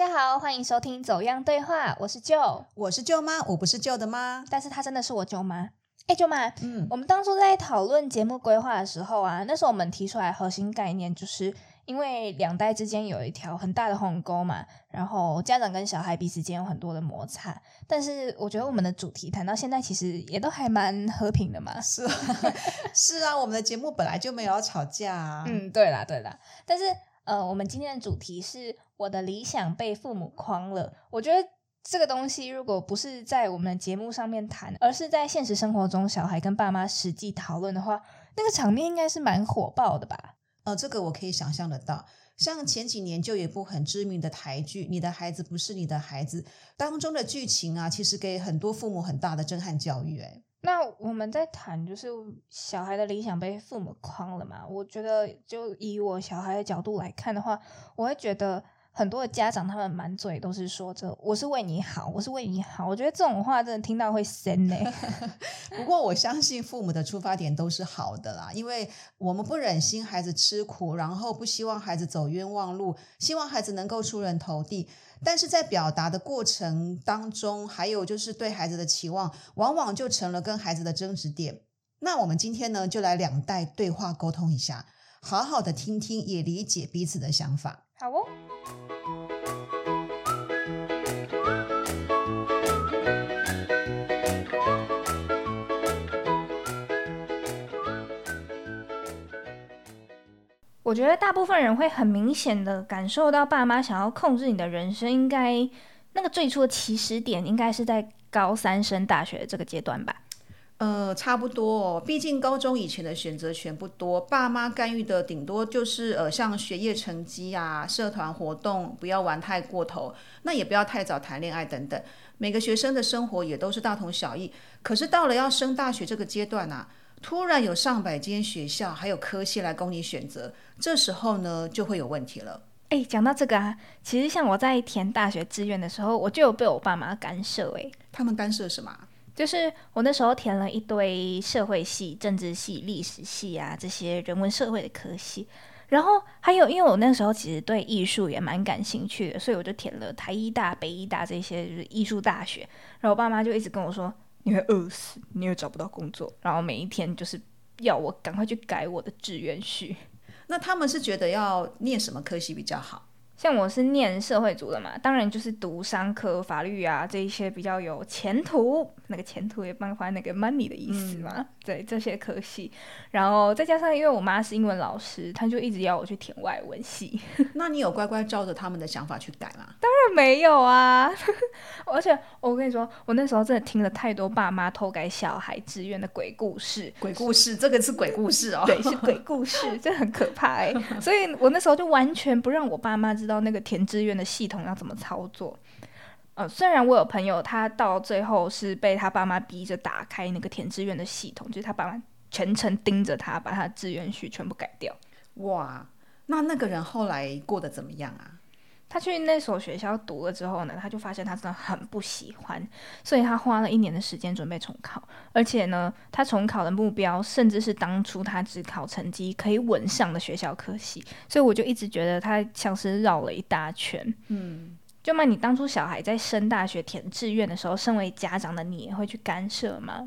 家好，欢迎收听《走样对话》，我是舅，我是舅妈，我不是舅的妈，但是她真的是我舅妈。哎，舅妈，嗯，我们当初在讨论节目规划的时候啊，那时候我们提出来核心概念，就是因为两代之间有一条很大的鸿沟嘛，然后家长跟小孩彼此间有很多的摩擦。但是我觉得我们的主题谈到现在，其实也都还蛮和平的嘛。是啊，是啊，我们的节目本来就没有要吵架啊。嗯，对啦，对啦，但是呃，我们今天的主题是我的理想被父母框了，我觉得。这个东西如果不是在我们的节目上面谈，而是在现实生活中小孩跟爸妈实际讨论的话，那个场面应该是蛮火爆的吧？呃，这个我可以想象得到。像前几年就有一部很知名的台剧《你的孩子不是你的孩子》当中的剧情啊，其实给很多父母很大的震撼教育。哎，那我们在谈就是小孩的理想被父母框了嘛？我觉得就以我小孩的角度来看的话，我会觉得。很多的家长，他们满嘴都是说着“我是为你好，我是为你好”。我觉得这种话真的听到会生呢。不过我相信父母的出发点都是好的啦，因为我们不忍心孩子吃苦，然后不希望孩子走冤枉路，希望孩子能够出人头地。但是在表达的过程当中，还有就是对孩子的期望，往往就成了跟孩子的争执点。那我们今天呢，就来两代对话沟通一下，好好的听听，也理解彼此的想法。好哦。我觉得大部分人会很明显的感受到，爸妈想要控制你的人生，应该那个最初的起始点，应该是在高三升大学这个阶段吧。呃，差不多，毕竟高中以前的选择权不多，爸妈干预的顶多就是呃，像学业成绩啊、社团活动，不要玩太过头，那也不要太早谈恋爱等等。每个学生的生活也都是大同小异。可是到了要升大学这个阶段啊，突然有上百间学校还有科系来供你选择，这时候呢就会有问题了。哎，讲到这个啊，其实像我在填大学志愿的时候，我就有被我爸妈干涉。哎，他们干涉什么？就是我那时候填了一堆社会系、政治系、历史系啊这些人文社会的科系，然后还有因为我那时候其实对艺术也蛮感兴趣的，所以我就填了台医大、北医大这些就是艺术大学。然后我爸妈就一直跟我说：“你会饿死，你会找不到工作。”然后每一天就是要我赶快去改我的志愿序。那他们是觉得要念什么科系比较好？像我是念社会组的嘛，当然就是读商科、法律啊这一些比较有前途，那个前途也包括那个 money 的意思嘛。对这些科系，然后再加上因为我妈是英文老师，她就一直要我去填外文系。那你有乖乖照着他们的想法去改吗？当然没有啊！而且我跟你说，我那时候真的听了太多爸妈偷改小孩志愿的鬼故事。鬼故事，这个是鬼故事哦。对，是鬼故事，这很可怕哎。所以我那时候就完全不让我爸妈知道那个填志愿的系统要怎么操作。呃，虽然我有朋友，他到最后是被他爸妈逼着打开那个填志愿的系统，就是他爸妈全程盯着他，把他志愿序全部改掉。哇，那那个人后来过得怎么样啊？他去那所学校读了之后呢，他就发现他真的很不喜欢，所以他花了一年的时间准备重考，而且呢，他重考的目标甚至是当初他只考成绩可以稳上的学校科系，所以我就一直觉得他像是绕了一大圈。嗯。就嘛，你当初小孩在升大学填志愿的时候，身为家长的你也会去干涉吗？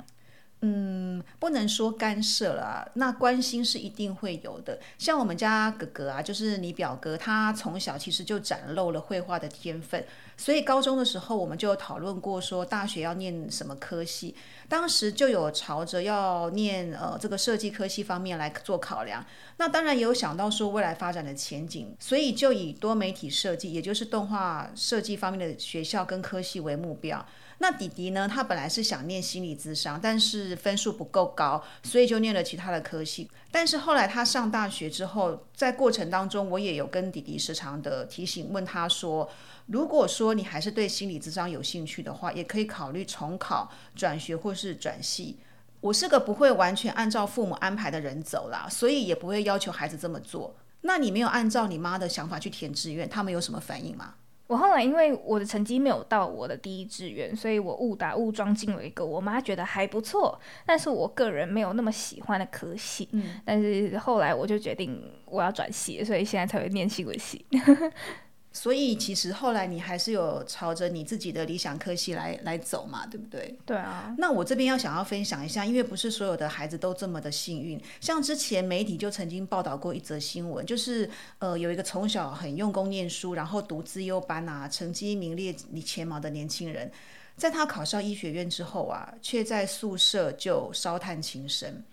嗯，不能说干涉了，那关心是一定会有的。像我们家哥哥啊，就是你表哥，他从小其实就展露了绘画的天分，所以高中的时候我们就有讨论过，说大学要念什么科系，当时就有朝着要念呃这个设计科系方面来做考量。那当然也有想到说未来发展的前景，所以就以多媒体设计，也就是动画设计方面的学校跟科系为目标。那弟弟呢？他本来是想念心理咨商，但是分数不够高，所以就念了其他的科系。但是后来他上大学之后，在过程当中，我也有跟弟弟时常的提醒，问他说：如果说你还是对心理咨商有兴趣的话，也可以考虑重考、转学或是转系。我是个不会完全按照父母安排的人走啦，所以也不会要求孩子这么做。那你没有按照你妈的想法去填志愿，他们有什么反应吗？我后来因为我的成绩没有到我的第一志愿，所以我误打误撞进了一个我妈觉得还不错，但是我个人没有那么喜欢的科系。嗯，但是后来我就决定我要转系，所以现在才会念新闻系。所以其实后来你还是有朝着你自己的理想科系来来走嘛，对不对？对啊，那我这边要想要分享一下，因为不是所有的孩子都这么的幸运。像之前媒体就曾经报道过一则新闻，就是呃有一个从小很用功念书，然后读资优班啊，成绩名列你前茅的年轻人，在他考上医学院之后啊，却在宿舍就烧炭轻生。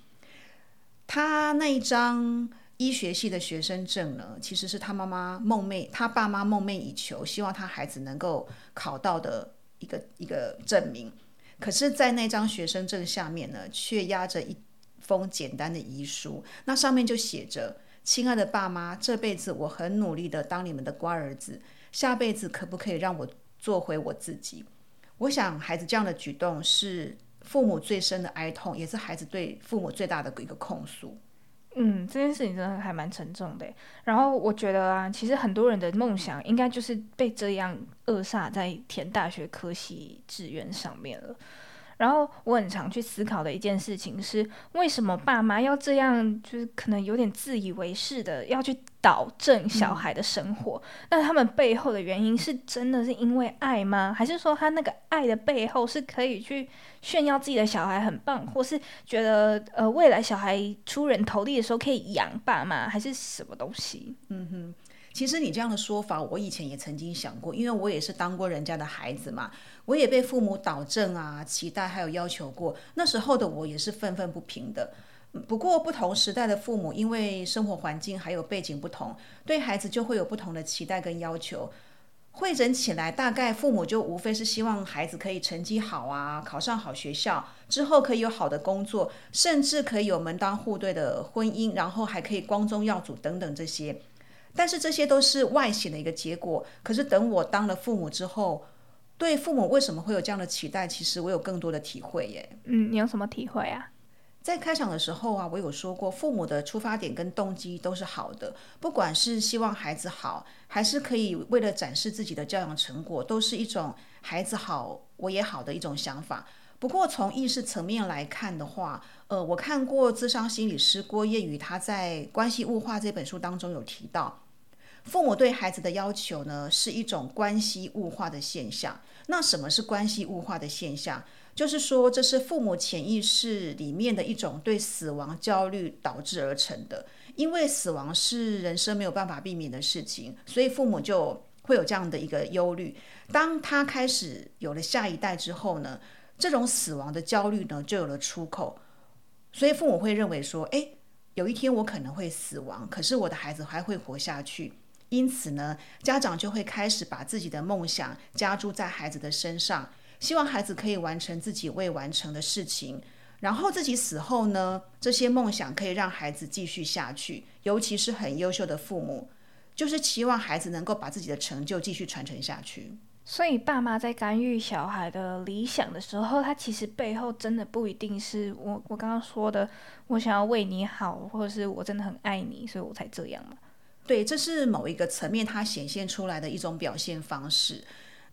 他那一张。医学系的学生证呢，其实是他妈妈梦寐，他爸妈梦寐以求，希望他孩子能够考到的一个一个证明。可是，在那张学生证下面呢，却压着一封简单的遗书，那上面就写着：“亲爱的爸妈，这辈子我很努力的当你们的乖儿子，下辈子可不可以让我做回我自己？”我想，孩子这样的举动是父母最深的哀痛，也是孩子对父母最大的一个控诉。嗯，这件事情真的还蛮沉重的。然后我觉得啊，其实很多人的梦想应该就是被这样扼杀在填大学科系志愿上面了。然后我很常去思考的一件事情是，为什么爸妈要这样，就是可能有点自以为是的要去导正小孩的生活？那他们背后的原因是真的是因为爱吗？还是说他那个爱的背后是可以去炫耀自己的小孩很棒，或是觉得呃未来小孩出人头地的时候可以养爸妈，还是什么东西？嗯哼。其实你这样的说法，我以前也曾经想过，因为我也是当过人家的孩子嘛，我也被父母导正啊、期待还有要求过。那时候的我也是愤愤不平的。不过不同时代的父母，因为生活环境还有背景不同，对孩子就会有不同的期待跟要求。会诊起来，大概父母就无非是希望孩子可以成绩好啊，考上好学校，之后可以有好的工作，甚至可以有门当户对的婚姻，然后还可以光宗耀祖等等这些。但是这些都是外显的一个结果。可是等我当了父母之后，对父母为什么会有这样的期待，其实我有更多的体会耶。嗯，你有什么体会啊？在开场的时候啊，我有说过，父母的出发点跟动机都是好的，不管是希望孩子好，还是可以为了展示自己的教养成果，都是一种孩子好我也好的一种想法。不过从意识层面来看的话，呃，我看过智商心理师郭叶宇他在《关系物化》这本书当中有提到，父母对孩子的要求呢是一种关系物化的现象。那什么是关系物化的现象？就是说这是父母潜意识里面的一种对死亡焦虑导致而成的。因为死亡是人生没有办法避免的事情，所以父母就会有这样的一个忧虑。当他开始有了下一代之后呢？这种死亡的焦虑呢，就有了出口，所以父母会认为说，哎，有一天我可能会死亡，可是我的孩子还会活下去，因此呢，家长就会开始把自己的梦想加注在孩子的身上，希望孩子可以完成自己未完成的事情，然后自己死后呢，这些梦想可以让孩子继续下去，尤其是很优秀的父母，就是期望孩子能够把自己的成就继续传承下去。所以，爸妈在干预小孩的理想的时候，他其实背后真的不一定是我我刚刚说的，我想要为你好，或者是我真的很爱你，所以我才这样嘛。对，这是某一个层面他显现出来的一种表现方式。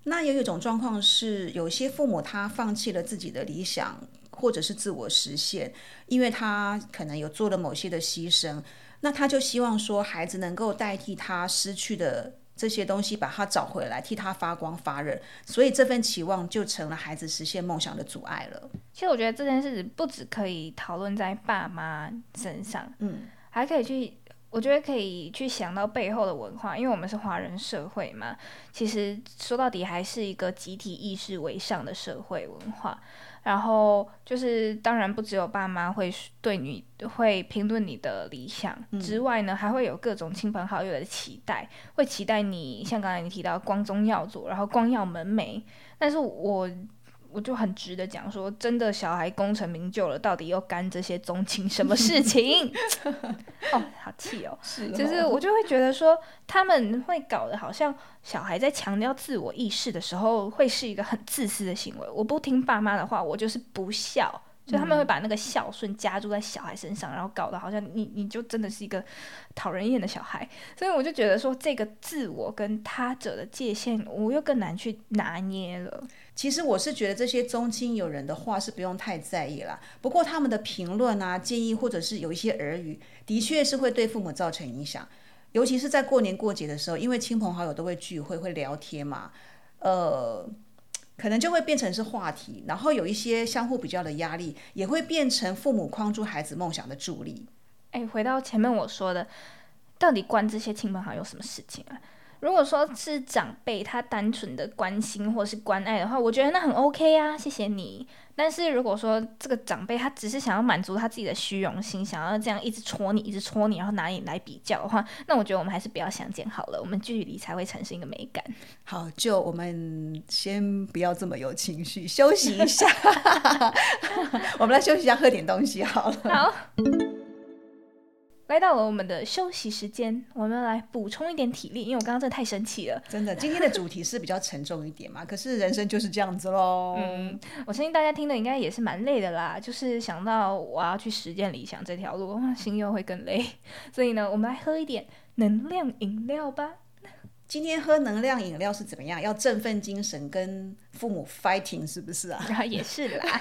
那有一种状况是，有些父母他放弃了自己的理想，或者是自我实现，因为他可能有做了某些的牺牲，那他就希望说，孩子能够代替他失去的。这些东西把他找回来，替他发光发热，所以这份期望就成了孩子实现梦想的阻碍了。其实我觉得这件事不只可以讨论在爸妈身上，嗯，还可以去，我觉得可以去想到背后的文化，因为我们是华人社会嘛，其实说到底还是一个集体意识为上的社会文化。然后就是，当然不只有爸妈会对你会评论你的理想之外呢，还会有各种亲朋好友的期待，会期待你像刚才你提到光宗耀祖，然后光耀门楣。但是我。我就很直的讲说，真的小孩功成名就了，到底又干这些宗亲什么事情？哦，好气哦！是，就是我就会觉得说，他们会搞得好像小孩在强调自我意识的时候，会是一个很自私的行为。我不听爸妈的话，我就是不孝。就他们会把那个孝顺加注在小孩身上，然后搞得好像你你就真的是一个讨人厌的小孩，所以我就觉得说这个自我跟他者的界限，我又更难去拿捏了。其实我是觉得这些中亲友人的话是不用太在意了，不过他们的评论啊、建议或者是有一些耳语，的确是会对父母造成影响。尤其是在过年过节的时候，因为亲朋好友都会聚会，会聊天嘛，呃，可能就会变成是话题，然后有一些相互比较的压力，也会变成父母框住孩子梦想的助力。哎，回到前面我说的，到底关这些亲朋好友什么事情啊？如果说是长辈他单纯的关心或是关爱的话，我觉得那很 OK 啊，谢谢你。但是如果说这个长辈他只是想要满足他自己的虚荣心，想要这样一直戳你，一直戳你，然后拿你来比较的话，那我觉得我们还是不要相见好了，我们距离才会产生一个美感。好，就我们先不要这么有情绪，休息一下。我们来休息一下，喝点东西好了。好。来到了我们的休息时间，我们来补充一点体力，因为我刚刚真的太生气了。真的，今天的主题是比较沉重一点嘛？可是人生就是这样子喽。嗯，我相信大家听的应该也是蛮累的啦。就是想到我要去实践理想这条路，心又会更累。所以呢，我们来喝一点能量饮料吧。今天喝能量饮料是怎么样？要振奋精神，跟父母 fighting 是不是啊？也是啦。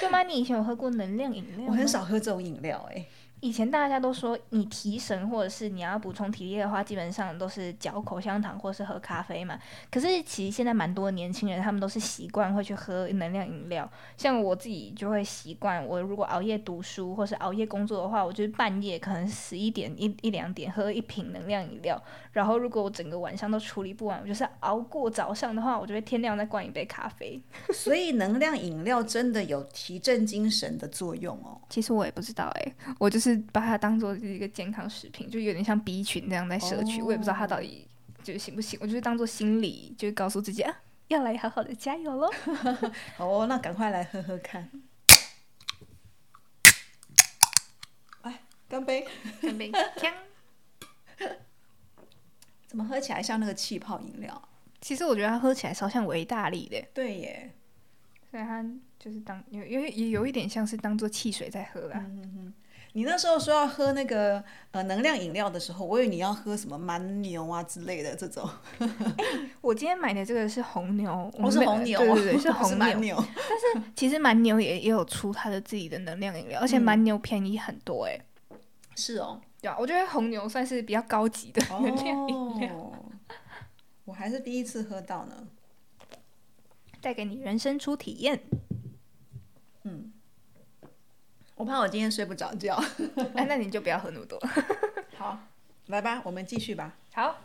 舅妈，你以前有喝过能量饮料我很少喝这种饮料，哎。以前大家都说你提神或者是你要补充体力的话，基本上都是嚼口香糖或是喝咖啡嘛。可是其实现在蛮多年轻人，他们都是习惯会去喝能量饮料。像我自己就会习惯，我如果熬夜读书或是熬夜工作的话，我就是半夜可能十一点一一两点喝一瓶能量饮料。然后如果我整个晚上都处理不完，我就是熬过早上的话，我就会天亮再灌一杯咖啡。所以能量饮料真的有提振精神的作用哦。其实我也不知道哎，我就是。把它当做是一个健康食品，就有点像 B 群那样在摄取。我也不知道它到底就是行不行，我就是当做心理，就是告诉自己啊，要来好好的加油喽。好哦，那赶快来喝喝看。来，干杯！干杯！怎么喝起来像那个气泡饮料？其实我觉得它喝起来超像维大利的。对耶，所以它就是当有有也有一点像是当做汽水在喝啦。你那时候说要喝那个呃能量饮料的时候，我以为你要喝什么蛮牛啊之类的这种。我今天买的这个是红牛，我是红牛，对对对，是红牛。但是其实蛮牛也也有出它的自己的能量饮料，而且蛮牛便宜很多哎。是哦，对啊，我觉得红牛算是比较高级的能量饮料。我还是第一次喝到呢，带给你人生初体验。我怕我今天睡不着觉，哎，那你就不要喝那么多。好，来吧，我们继续吧。好，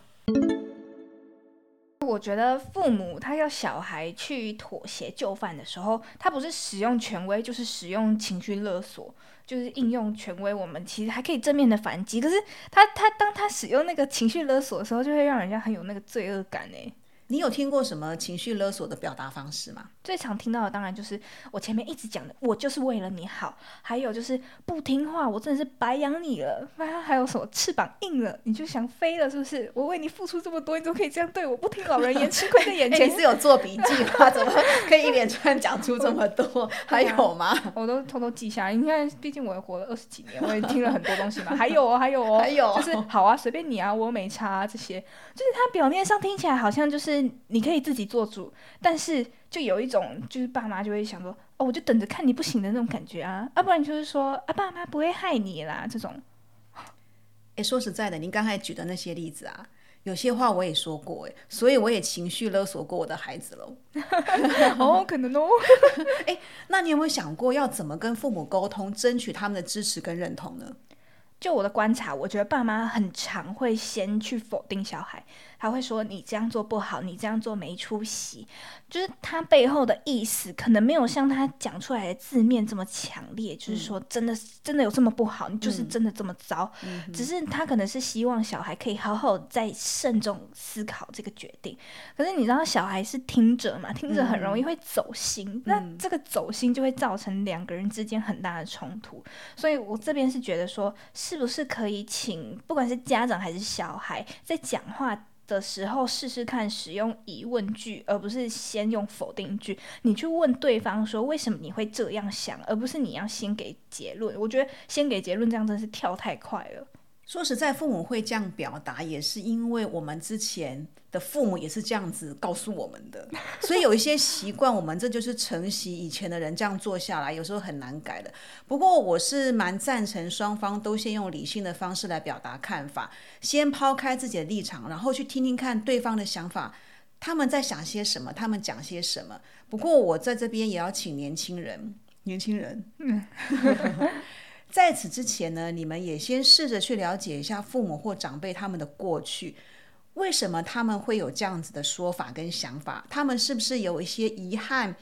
我觉得父母他要小孩去妥协就范的时候，他不是使用权威，就是使用情绪勒索，就是应用权威。我们其实还可以正面的反击，可是他他当他使用那个情绪勒索的时候，就会让人家很有那个罪恶感哎。你有听过什么情绪勒索的表达方式吗？最常听到的当然就是我前面一直讲的，我就是为了你好。还有就是不听话，我真的是白养你了。那，还有什么翅膀硬了，你就想飞了，是不是？我为你付出这么多，你怎么可以这样对我？不听老人言，吃亏在眼前。你是有做笔记吗？怎么可以一连串讲出这么多？还有吗？我都偷偷记下来。你看，毕竟我也活了二十几年，我也听了很多东西嘛。还有哦，还有哦，还有就是好啊，随便你啊，我没差。这些就是他表面上听起来好像就是。你可以自己做主，但是就有一种就是爸妈就会想说，哦，我就等着看你不行的那种感觉啊，要不然就是说啊，爸妈不会害你啦，这种。哎，说实在的，您刚才举的那些例子啊，有些话我也说过，哎，所以我也情绪勒索过我的孩子喽。哦，可能哦。哎，那你有没有想过要怎么跟父母沟通，争取他们的支持跟认同呢？就我的观察，我觉得爸妈很常会先去否定小孩。他会说你这样做不好，你这样做没出息，就是他背后的意思可能没有像他讲出来的字面这么强烈，就是说真的真的有这么不好，你就是真的这么糟，只是他可能是希望小孩可以好好再慎重思考这个决定。可是你知道小孩是听者嘛，听者很容易会走心，那这个走心就会造成两个人之间很大的冲突。所以我这边是觉得说，是不是可以请不管是家长还是小孩在讲话。的时候试试看使用疑问句，而不是先用否定句。你去问对方说为什么你会这样想，而不是你要先给结论。我觉得先给结论这样真是跳太快了。说实在，父母会这样表达，也是因为我们之前的父母也是这样子告诉我们的，所以有一些习惯，我们这就是承袭以前的人这样做下来，有时候很难改的。不过我是蛮赞成双方都先用理性的方式来表达看法，先抛开自己的立场，然后去听听看对方的想法，他们在想些什么，他们讲些什么。不过我在这边也要请年轻人，年轻人，嗯。在此之前呢，你们也先试着去了解一下父母或长辈他们的过去，为什么他们会有这样子的说法跟想法？他们是不是有一些遗憾，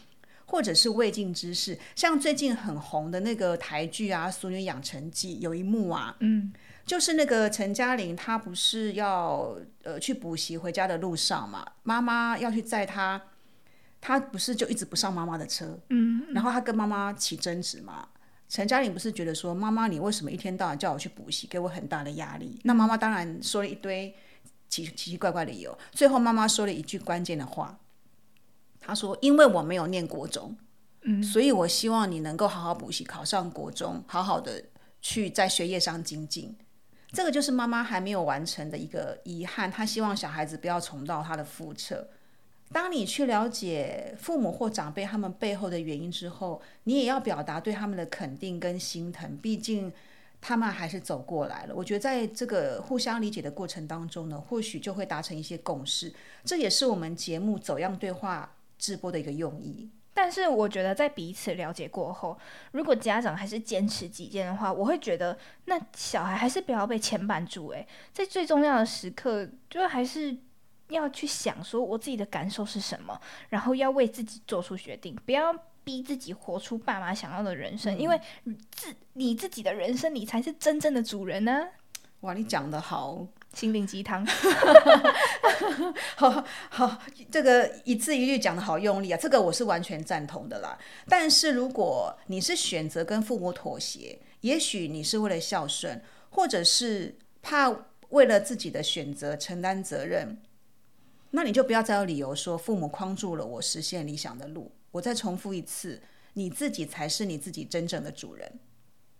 或者是未尽之事？像最近很红的那个台剧啊，《俗女养成记》有一幕啊，嗯，就是那个陈嘉玲，她不是要呃去补习回家的路上嘛，妈妈要去载她，她不是就一直不上妈妈的车，嗯，然后她跟妈妈起争执嘛。陈嘉玲不是觉得说妈妈，你为什么一天到晚叫我去补习，给我很大的压力？那妈妈当然说了一堆奇奇奇怪怪的理由。最后妈妈说了一句关键的话，她说：“因为我没有念国中，嗯，所以我希望你能够好好补习，考上国中，好好的去在学业上精进。”这个就是妈妈还没有完成的一个遗憾。她希望小孩子不要重蹈她的覆辙。当你去了解父母或长辈他们背后的原因之后，你也要表达对他们的肯定跟心疼。毕竟他们还是走过来了。我觉得在这个互相理解的过程当中呢，或许就会达成一些共识。这也是我们节目走样对话直播的一个用意。但是我觉得在彼此了解过后，如果家长还是坚持己见的话，我会觉得那小孩还是不要被牵绊住。诶，在最重要的时刻，就还是。要去想说我自己的感受是什么，然后要为自己做出决定，不要逼自己活出爸妈想要的人生，因为自你自己的人生，你才是真正的主人呢。哇，你讲的好，心灵鸡汤，好好，这个一字一句讲的好用力啊，这个我是完全赞同的啦。但是如果你是选择跟父母妥协，也许你是为了孝顺，或者是怕为了自己的选择承担责任。那你就不要再有理由说父母框住了我实现理想的路。我再重复一次，你自己才是你自己真正的主人。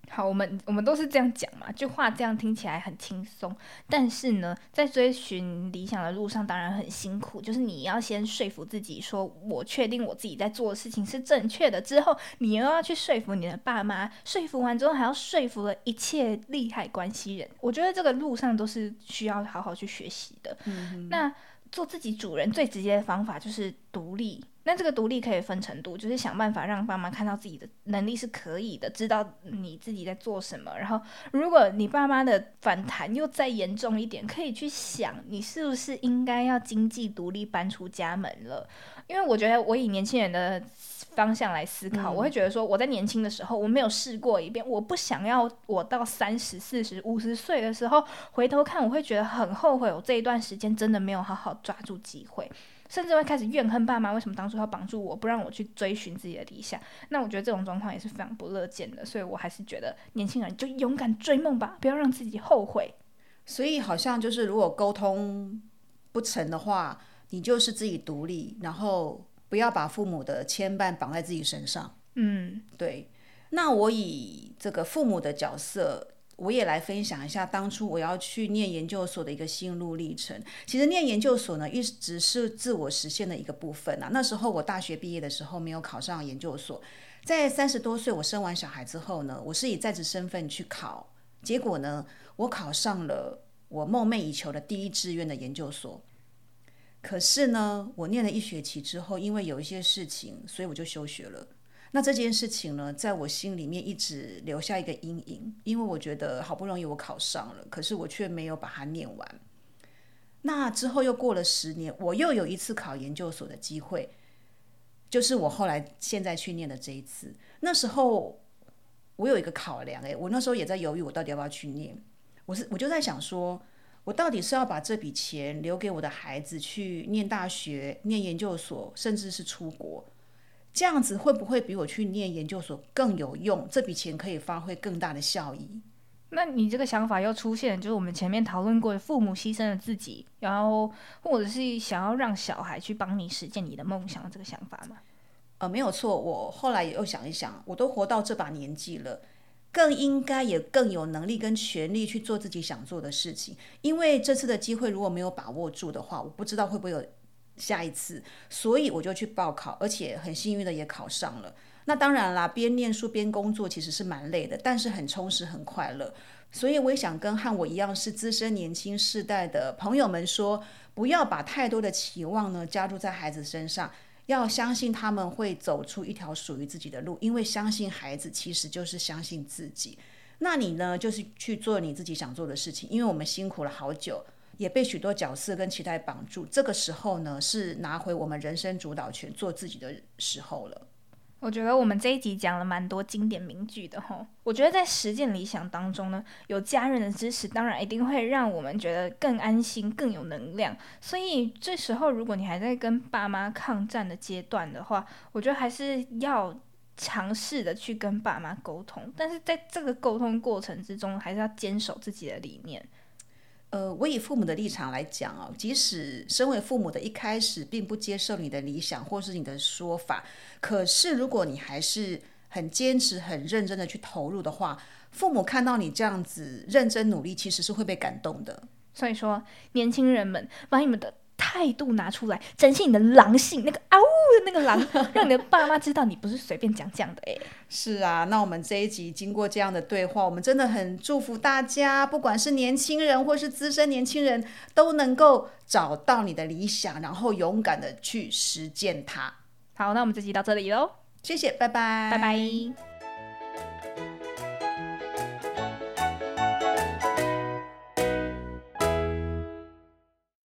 好，我们我们都是这样讲嘛，就话这样听起来很轻松，但是呢，在追寻理想的路上当然很辛苦。就是你要先说服自己，说我确定我自己在做的事情是正确的，之后你又要去说服你的爸妈，说服完之后还要说服了一切利害关系人。我觉得这个路上都是需要好好去学习的。嗯，那。做自己主人最直接的方法就是独立。那这个独立可以分程度，就是想办法让爸妈看到自己的能力是可以的，知道你自己在做什么。然后，如果你爸妈的反弹又再严重一点，可以去想你是不是应该要经济独立搬出家门了。因为我觉得我以年轻人的。方向来思考，我会觉得说，我在年轻的时候我没有试过一遍，我不想要我到三十四十五十岁的时候回头看，我会觉得很后悔，我这一段时间真的没有好好抓住机会，甚至会开始怨恨爸妈为什么当初要绑住我不让我去追寻自己的理想。那我觉得这种状况也是非常不乐见的，所以我还是觉得年轻人就勇敢追梦吧，不要让自己后悔。所以好像就是如果沟通不成的话，你就是自己独立，然后。不要把父母的牵绊绑在自己身上。嗯，对。那我以这个父母的角色，我也来分享一下当初我要去念研究所的一个心路历程。其实念研究所呢，一直是自我实现的一个部分啊。那时候我大学毕业的时候没有考上研究所，在三十多岁我生完小孩之后呢，我是以在职身份去考，结果呢，我考上了我梦寐以求的第一志愿的研究所。可是呢，我念了一学期之后，因为有一些事情，所以我就休学了。那这件事情呢，在我心里面一直留下一个阴影，因为我觉得好不容易我考上了，可是我却没有把它念完。那之后又过了十年，我又有一次考研究所的机会，就是我后来现在去念的这一次。那时候我有一个考量，诶，我那时候也在犹豫，我到底要不要去念。我是我就在想说。我到底是要把这笔钱留给我的孩子去念大学、念研究所，甚至是出国，这样子会不会比我去念研究所更有用？这笔钱可以发挥更大的效益？那你这个想法又出现，就是我们前面讨论过的父母牺牲了自己，然后或者是想要让小孩去帮你实现你的梦想这个想法吗？呃，没有错。我后来也又想一想，我都活到这把年纪了。更应该也更有能力跟权利去做自己想做的事情。因为这次的机会如果没有把握住的话，我不知道会不会有下一次，所以我就去报考，而且很幸运的也考上了。那当然啦，边念书边工作其实是蛮累的，但是很充实、很快乐。所以我也想跟和我一样是资深年轻世代的朋友们说，不要把太多的期望呢加注在孩子身上，要相信他们会走出一条属于自己的路，因为相信孩子其实就是相信自己。那你呢，就是去做你自己想做的事情，因为我们辛苦了好久，也被许多角色跟期待绑住，这个时候呢，是拿回我们人生主导权、做自己的时候了。我觉得我们这一集讲了蛮多经典名句的哈。我觉得在实践理想当中呢，有家人的支持，当然一定会让我们觉得更安心、更有能量。所以这时候，如果你还在跟爸妈抗战的阶段的话，我觉得还是要尝试的去跟爸妈沟通。但是在这个沟通过程之中，还是要坚守自己的理念。呃，我以父母的立场来讲哦，即使身为父母的一开始并不接受你的理想或是你的说法，可是如果你还是很坚持、很认真的去投入的话，父母看到你这样子认真努力，其实是会被感动的。所以说，年轻人们，把你们的。态度拿出来，展现你的狼性，那个 嗷的那个狼，让你的爸妈知道你不是随便讲讲的哎。是啊，那我们这一集经过这样的对话，我们真的很祝福大家，不管是年轻人或是资深年轻人，都能够找到你的理想，然后勇敢的去实践它。好，那我们这集到这里喽，谢谢，拜拜，拜拜。